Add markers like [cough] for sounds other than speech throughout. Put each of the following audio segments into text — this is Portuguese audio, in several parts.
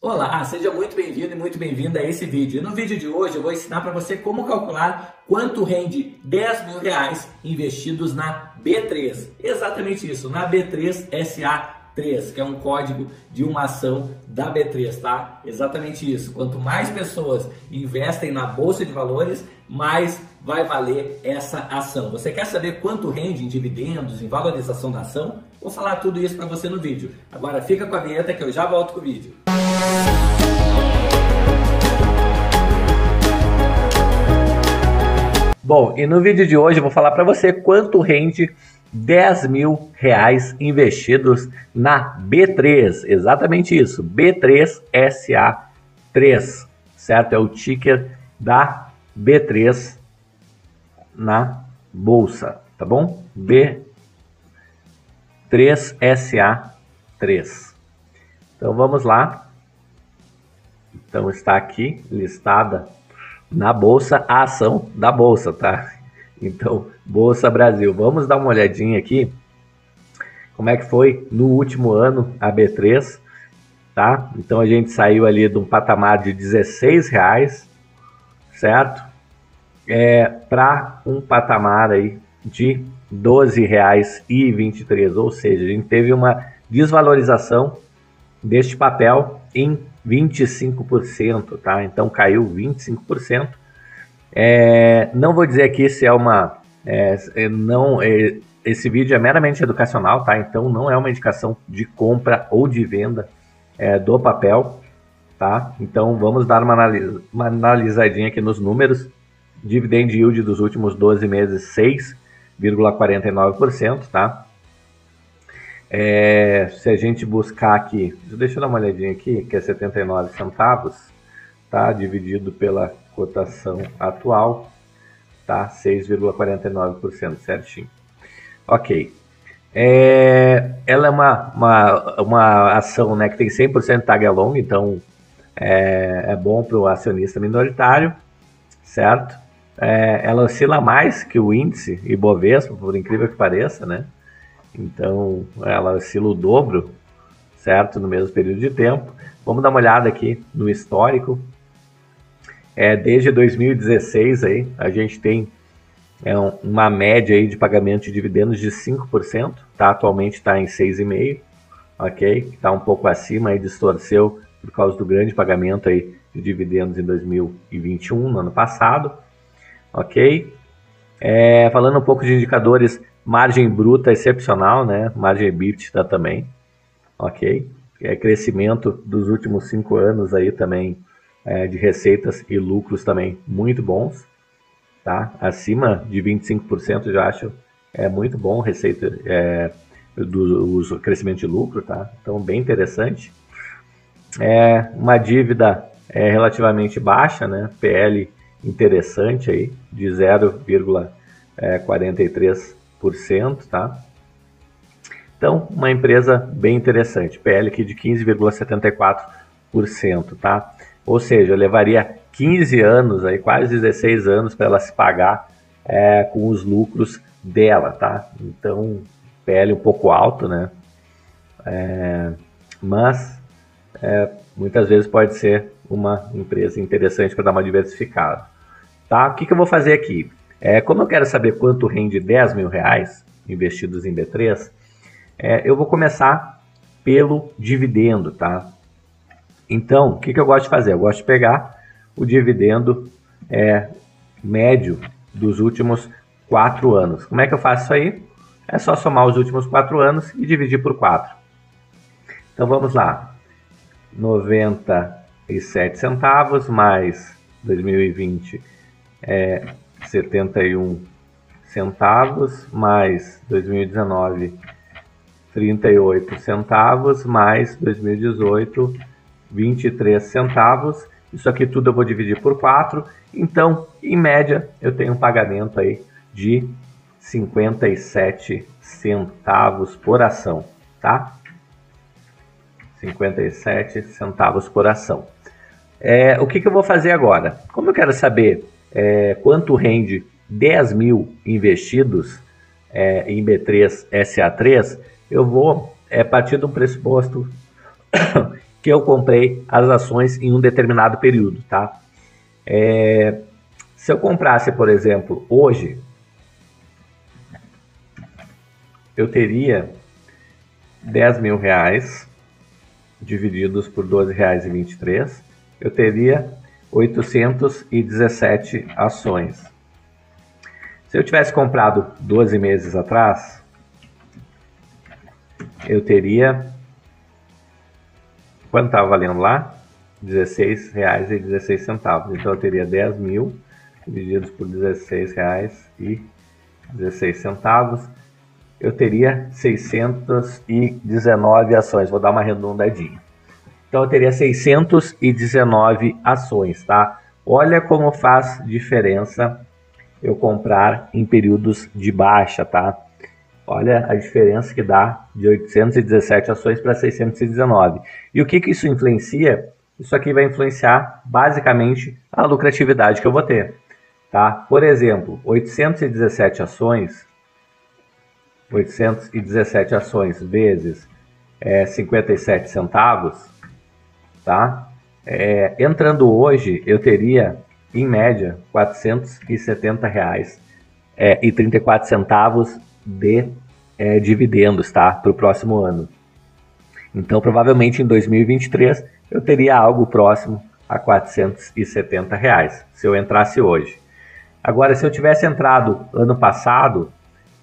Olá, seja muito bem-vindo e muito bem-vinda a esse vídeo. E no vídeo de hoje eu vou ensinar para você como calcular quanto rende 10 mil reais investidos na B3. Exatamente isso, na B3 SA3, que é um código de uma ação da B3, tá? Exatamente isso. Quanto mais pessoas investem na bolsa de valores, mais vai valer essa ação. Você quer saber quanto rende em dividendos, em valorização da ação? Vou falar tudo isso para você no vídeo. Agora fica com a vinheta que eu já volto com o vídeo. Bom, e no vídeo de hoje eu vou falar para você quanto rende 10 mil reais investidos na B3. Exatamente isso, B3SA3, certo? É o ticker da B3 na bolsa, tá bom? B3SA3. Então vamos lá. Então está aqui listada na bolsa a ação da bolsa, tá? Então, Bolsa Brasil. Vamos dar uma olhadinha aqui como é que foi no último ano a B3, tá? Então a gente saiu ali de um patamar de 16 reais, certo? É, para um patamar aí de 12 reais e 23, ou seja, a gente teve uma desvalorização deste papel em 25%, tá? Então caiu 25%. É, não vou dizer que isso é uma. É, é, não, é, esse vídeo é meramente educacional, tá? Então não é uma indicação de compra ou de venda é, do papel, tá? Então vamos dar uma, analis uma analisadinha aqui nos números. Dividend yield dos últimos 12 meses 6,49%, tá? É, se a gente buscar aqui, deixa eu dar uma olhadinha aqui, que é 79 centavos, tá? Dividido pela cotação atual, tá? 6,49% certinho. Ok. É, ela é uma, uma, uma ação né, que tem 100% tag along, então é, é bom para o acionista minoritário, certo? É, ela oscila mais que o índice Ibovespa, por incrível que pareça, né? Então, ela oscila o dobro, certo? No mesmo período de tempo. Vamos dar uma olhada aqui no histórico. É, desde 2016 aí, a gente tem é, uma média aí de pagamento de dividendos de 5%, tá? Atualmente está em 6,5%, ok? Está um pouco acima aí, distorceu por causa do grande pagamento aí de dividendos em 2021, no ano passado, ok? É, falando um pouco de indicadores Margem bruta excepcional, né? Margem EBITDA também, ok? É, crescimento dos últimos cinco anos aí também é, de receitas e lucros também muito bons, tá? Acima de 25% eu já acho é muito bom receita é, do, do crescimento de lucro, tá? Então bem interessante. É uma dívida é, relativamente baixa, né? PL interessante aí de 0,43 tá? Então, uma empresa bem interessante, PL aqui de 15,74%, tá? Ou seja, levaria 15 anos, aí, quase 16 anos para ela se pagar é, com os lucros dela, tá? Então, PL um pouco alto, né? É, mas é, muitas vezes pode ser uma empresa interessante para dar uma diversificada. Tá? O que, que eu vou fazer aqui? É, como eu quero saber quanto rende 10 mil reais investidos em B3, é, eu vou começar pelo dividendo, tá? Então, o que, que eu gosto de fazer? Eu gosto de pegar o dividendo é, médio dos últimos quatro anos. Como é que eu faço isso aí? É só somar os últimos quatro anos e dividir por 4. Então vamos lá. 97 centavos mais 2020 é 71 centavos mais 2019 38 centavos mais 2018 23 centavos. Isso aqui tudo eu vou dividir por 4. Então, em média, eu tenho um pagamento aí de 57 centavos por ação, tá? 57 centavos por ação. É, o que, que eu vou fazer agora? Como eu quero saber é, quanto rende 10 mil investidos é, em B3 SA3, eu vou é, partir de um pressuposto [coughs] que eu comprei as ações em um determinado período, tá? É, se eu comprasse, por exemplo, hoje, eu teria 10 mil reais divididos por 12 reais e 23, eu teria 817 ações. Se eu tivesse comprado 12 meses atrás, eu teria quanto estava valendo lá? R$16,16. Então eu teria 10 mil divididos por R$16,16. Eu teria 619 ações. Vou dar uma redondadinha. Então eu teria 619 ações, tá? Olha como faz diferença eu comprar em períodos de baixa, tá? Olha a diferença que dá de 817 ações para 619. E o que, que isso influencia? Isso aqui vai influenciar basicamente a lucratividade que eu vou ter. Tá? Por exemplo, 817 ações, 817 ações vezes é, 57 centavos, tá? É, entrando hoje, eu teria, em média, 470 reais é, e 34 centavos de é, dividendos, tá? Para o próximo ano. Então, provavelmente em 2023 eu teria algo próximo a 470 reais se eu entrasse hoje. Agora, se eu tivesse entrado ano passado,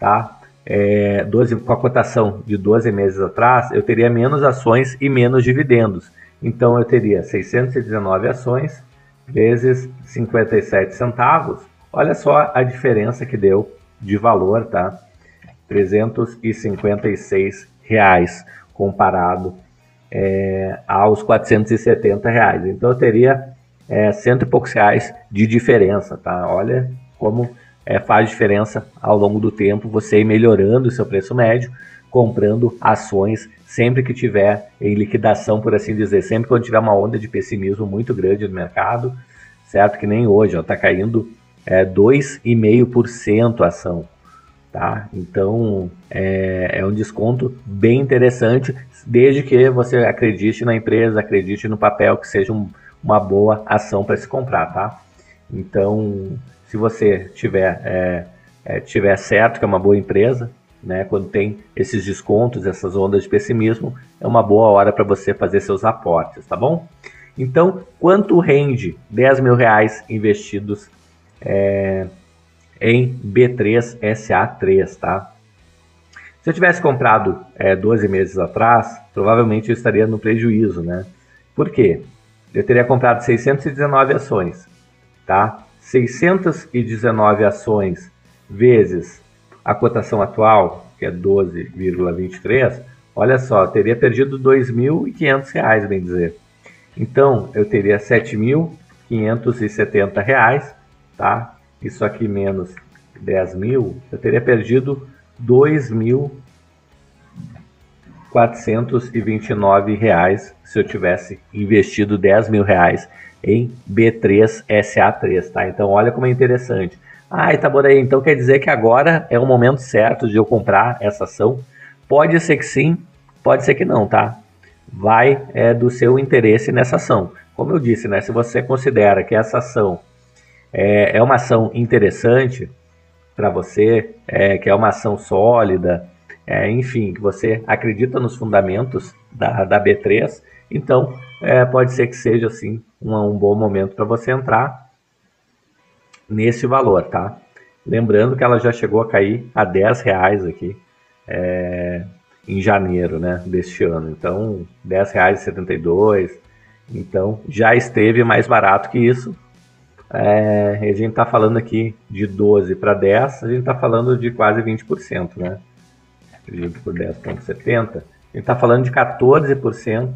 tá? É, 12, com a cotação de 12 meses atrás, eu teria menos ações e menos dividendos. Então eu teria 619 ações vezes 57 centavos. Olha só a diferença que deu de valor, tá? 356 reais comparado é, aos 470 reais. Então eu teria é, cento e poucos reais de diferença, tá? Olha como é, faz diferença ao longo do tempo você ir melhorando o seu preço médio, comprando ações sempre que tiver em liquidação, por assim dizer, sempre quando tiver uma onda de pessimismo muito grande no mercado, certo? Que nem hoje, está caindo é, 2,5% a ação. Tá? Então é, é, um desconto bem interessante, desde que você acredite na empresa, acredite no papel, que seja um, uma boa ação para se comprar. Tá? Então, se você tiver, é, é, tiver certo que é uma boa empresa, né, quando tem esses descontos, essas ondas de pessimismo, é uma boa hora para você fazer seus aportes, tá bom? Então, quanto rende 10 mil reais investidos é, em B3SA3, tá? Se eu tivesse comprado é, 12 meses atrás, provavelmente eu estaria no prejuízo, né? Por quê? Eu teria comprado 619 ações, tá? 619 ações vezes a cotação atual, que é 12,23, olha só, teria perdido R$ 2.500, bem dizer. Então, eu teria R$ 7.570, tá? isso aqui menos 10 mil, eu teria perdido 2.429 reais se eu tivesse investido 10 mil reais em B3SA3, tá? Então olha como é interessante. Ah, Itaboraí, então quer dizer que agora é o momento certo de eu comprar essa ação? Pode ser que sim, pode ser que não, tá? Vai é, do seu interesse nessa ação. Como eu disse, né? Se você considera que essa ação é, é uma ação interessante para você, é, que é uma ação sólida, é, enfim, que você acredita nos fundamentos da, da B3, então é, pode ser que seja assim um, um bom momento para você entrar nesse valor, tá? Lembrando que ela já chegou a cair a 10 reais aqui é, em janeiro né, deste ano. Então, 10 reais 72. Então, já esteve mais barato que isso. É, a gente está falando aqui de 12 para 10, a gente está falando de quase 20%, né? Dividido por 10,70, a gente está falando de 14%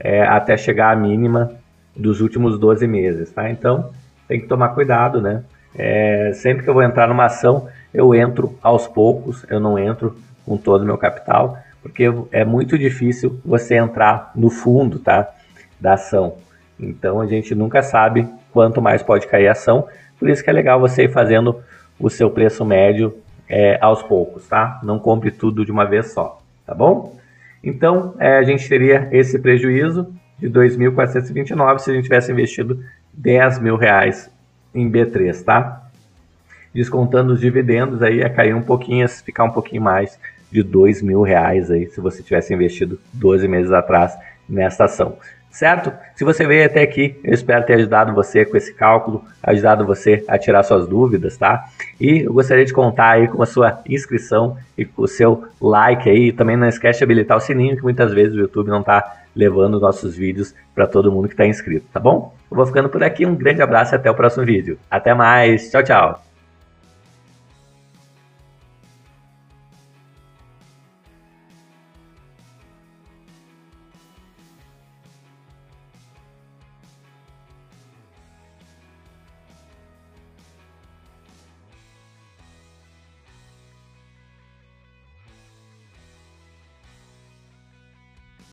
é, até chegar à mínima dos últimos 12 meses, tá? Então, tem que tomar cuidado, né? É, sempre que eu vou entrar numa ação, eu entro aos poucos, eu não entro com todo o meu capital, porque é muito difícil você entrar no fundo, tá? Da ação. Então, a gente nunca sabe quanto mais pode cair a ação. Por isso que é legal você ir fazendo o seu preço médio é, aos poucos, tá? Não compre tudo de uma vez só, tá bom? Então, é, a gente teria esse prejuízo de 2.429 se a gente tivesse investido 10 mil reais em B3, tá? Descontando os dividendos aí ia cair um pouquinho, ficar um pouquinho mais de 2 mil reais aí se você tivesse investido 12 meses atrás nessa ação. Certo? Se você veio até aqui, eu espero ter ajudado você com esse cálculo, ajudado você a tirar suas dúvidas, tá? E eu gostaria de contar aí com a sua inscrição e com o seu like aí. Também não esquece de habilitar o sininho, que muitas vezes o YouTube não está levando nossos vídeos para todo mundo que está inscrito, tá bom? Eu vou ficando por aqui, um grande abraço e até o próximo vídeo. Até mais, tchau, tchau!